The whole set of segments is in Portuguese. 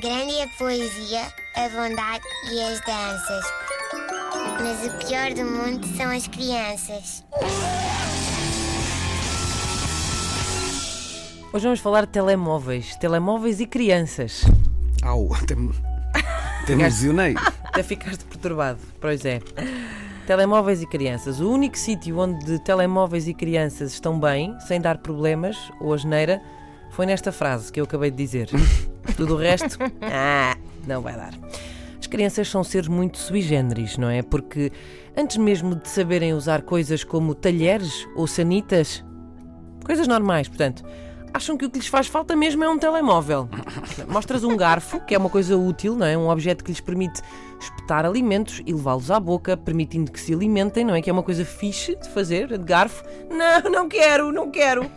Grande é a poesia, a bondade e as danças. Mas o pior do mundo são as crianças. Hoje vamos falar de telemóveis, telemóveis e crianças. Au, até me, até me lesionei. Até ficaste perturbado, pois é. Telemóveis e crianças. O único sítio onde telemóveis e crianças estão bem, sem dar problemas ou asneira, foi nesta frase que eu acabei de dizer. Tudo o resto, ah, não vai dar. As crianças são seres muito sui generis, não é? Porque antes mesmo de saberem usar coisas como talheres ou sanitas, coisas normais, portanto, acham que o que lhes faz falta mesmo é um telemóvel. Mostras um garfo, que é uma coisa útil, não é? Um objeto que lhes permite espetar alimentos e levá-los à boca, permitindo que se alimentem, não é? Que é uma coisa fixe de fazer, de garfo. Não, não quero, não quero.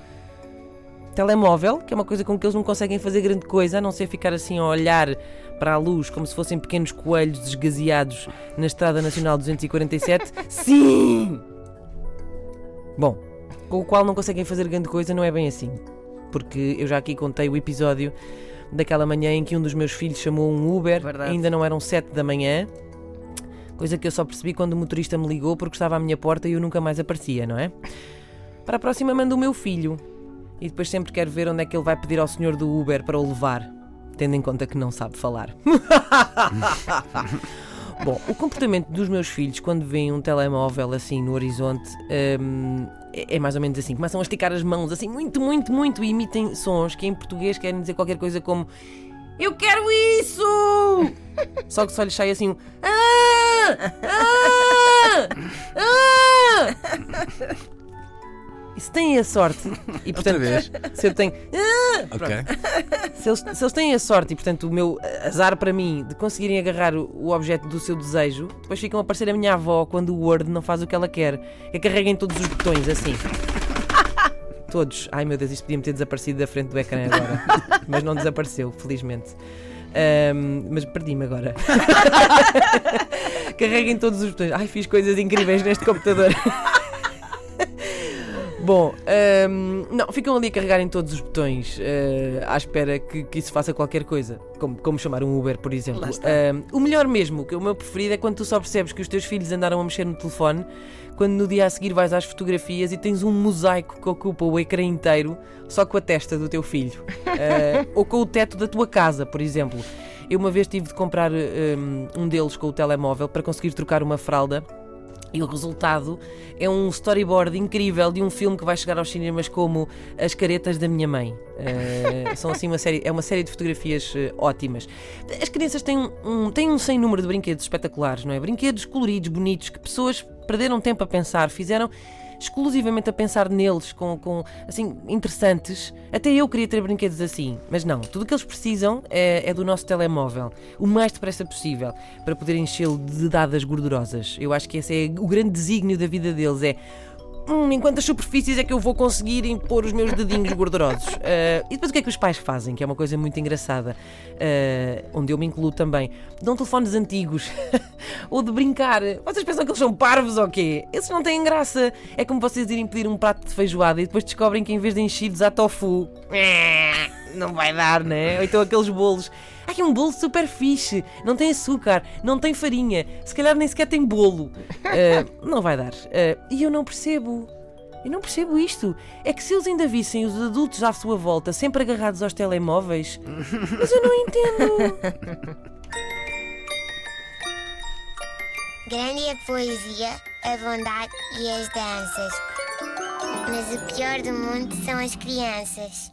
Telemóvel, que é uma coisa com que eles não conseguem fazer grande coisa, a não ser ficar assim a olhar para a luz como se fossem pequenos coelhos desgaseados na Estrada Nacional 247. Sim! Bom, com o qual não conseguem fazer grande coisa, não é bem assim porque eu já aqui contei o episódio daquela manhã em que um dos meus filhos chamou um Uber, Verdade. ainda não eram 7 da manhã, coisa que eu só percebi quando o motorista me ligou porque estava à minha porta e eu nunca mais aparecia, não é? Para a próxima mando o meu filho e depois sempre quero ver onde é que ele vai pedir ao senhor do Uber para o levar, tendo em conta que não sabe falar. Bom, o comportamento dos meus filhos quando veem um telemóvel assim no horizonte hum, é, mais ou menos assim. Começam a esticar as mãos assim muito, muito, muito e emitem sons que em português querem dizer qualquer coisa como Eu quero isso! Só que só lhes sai assim um Ah! Ah! Têm a sorte, e portanto, vez? se eu tenho. Ah! Ok. Se eles, se eles têm a sorte e, portanto, o meu azar para mim de conseguirem agarrar o, o objeto do seu desejo, depois ficam a parecer a minha avó quando o Word não faz o que ela quer. É carreguem todos os botões assim. Todos. Ai meu Deus, isto podia-me ter desaparecido da frente do ecrã agora. Mas não desapareceu, felizmente. Ahm, mas perdi-me agora. Carreguem todos os botões. Ai, fiz coisas incríveis neste computador. Bom, hum, não, ficam ali a carregarem todos os botões eh, à espera que, que isso faça qualquer coisa, como, como chamar um Uber, por exemplo. Está. Hum, o melhor mesmo, que o meu preferido é quando tu só percebes que os teus filhos andaram a mexer no telefone, quando no dia a seguir vais às fotografias e tens um mosaico que ocupa o ecrã inteiro só com a testa do teu filho, Eh, ou com o teto da tua casa, por exemplo. Eu uma vez tive de comprar hum, um deles com o telemóvel para conseguir trocar uma fralda. E o resultado é um storyboard incrível de um filme que vai chegar aos cinemas como As Caretas da Minha Mãe. Eh, são assim uma série, é uma série de fotografias eh, ótimas. As crianças têm um- têm um sem número de brinquedos espetaculares, não é? Brinquedos coloridos, bonitos, que pessoas perderam tempo a pensar, fizeram exclusivamente a pensar neles, com, com assim, interessantes. Até eu queria ter brinquedos assim, mas não. Tudo o que eles precisam é, é do nosso telemóvel, o mais depressa possível, para poder enchê-lo de dadas gordurosas. Eu acho que esse é o grande desígnio da vida deles, é Hum, em quantas superfícies é que eu vou conseguir impor os meus dedinhos gordurosos? Ah, e depois o que é que os pais fazem? Que é uma coisa muito engraçada, ah, onde eu me incluo também. Dão telefones antigos ou de brincar. Vocês pensam que eles são parvos ou quê? Esses não têm graça. É como vocês irem pedir um prato de feijoada e depois descobrem que em vez de enchidos há tofu. Não vai dar, né? Ou então aqueles bolos. Aqui um bolo super fixe, não tem açúcar, não tem farinha, se calhar nem sequer tem bolo. Ah, não vai dar. Ah, e eu não percebo. Eu não percebo isto. É que se eles ainda vissem os adultos à sua volta sempre agarrados aos telemóveis, mas eu não entendo. Grande é a poesia, a bondade e as danças. Mas o pior do mundo são as crianças.